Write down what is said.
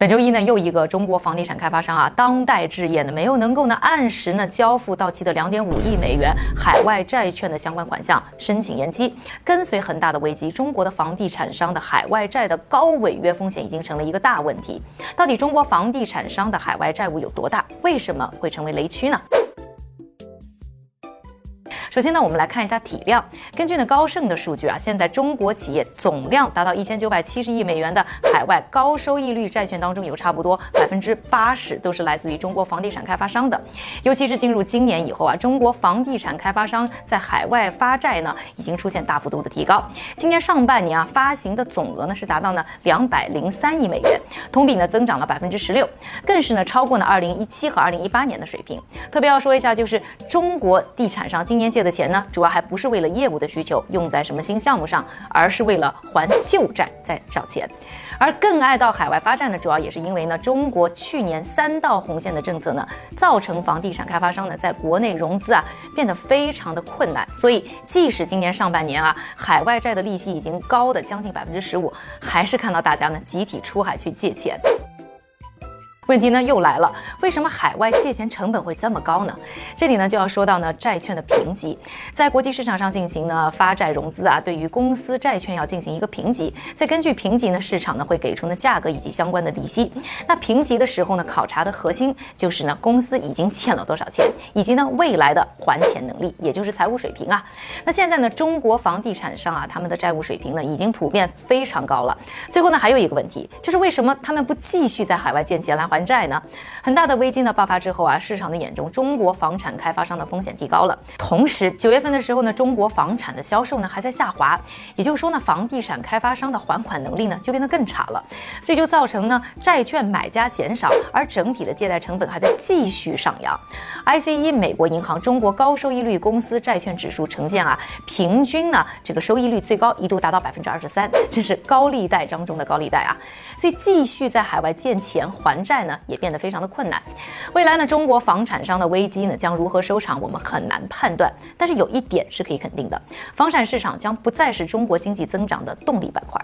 本周一呢，又一个中国房地产开发商啊，当代置业呢，没有能够呢按时呢交付到期的两点五亿美元海外债券的相关款项，申请延期。跟随恒大的危机，中国的房地产商的海外债的高违约风险已经成了一个大问题。到底中国房地产商的海外债务有多大？为什么会成为雷区呢？首先呢，我们来看一下体量。根据呢高盛的数据啊，现在中国企业总量达到一千九百七十亿美元的海外高收益率债券当中，有差不多百分之八十都是来自于中国房地产开发商的。尤其是进入今年以后啊，中国房地产开发商在海外发债呢，已经出现大幅度的提高。今年上半年啊，发行的总额呢是达到呢两百零三亿美元，同比呢增长了百分之十六，更是呢超过呢二零一七和二零一八年的水平。特别要说一下，就是中国地产商今年借的的钱呢，主要还不是为了业务的需求用在什么新项目上，而是为了还旧债在找钱。而更爱到海外发展呢，主要也是因为呢，中国去年三道红线的政策呢，造成房地产开发商呢在国内融资啊变得非常的困难。所以，即使今年上半年啊，海外债的利息已经高的将近百分之十五，还是看到大家呢集体出海去借钱。问题呢又来了，为什么海外借钱成本会这么高呢？这里呢就要说到呢债券的评级，在国际市场上进行呢发债融资啊，对于公司债券要进行一个评级，再根据评级呢市场呢会给出呢价格以及相关的利息。那评级的时候呢考察的核心就是呢公司已经欠了多少钱，以及呢未来的还钱能力，也就是财务水平啊。那现在呢中国房地产商啊他们的债务水平呢已经普遍非常高了。最后呢还有一个问题，就是为什么他们不继续在海外借钱来还？还债呢？很大的危机呢爆发之后啊，市场的眼中，中国房产开发商的风险提高了。同时，九月份的时候呢，中国房产的销售呢还在下滑，也就是说呢，房地产开发商的还款能力呢就变得更差了。所以就造成呢，债券买家减少，而整体的借贷成本还在继续上扬。ICE 美国银行中国高收益率公司债券指数呈现啊，平均呢这个收益率最高一度达到百分之二十三，这是高利贷当中的高利贷啊。所以继续在海外借钱还债。也变得非常的困难，未来呢中国房产商的危机呢将如何收场，我们很难判断。但是有一点是可以肯定的，房产市场将不再是中国经济增长的动力板块。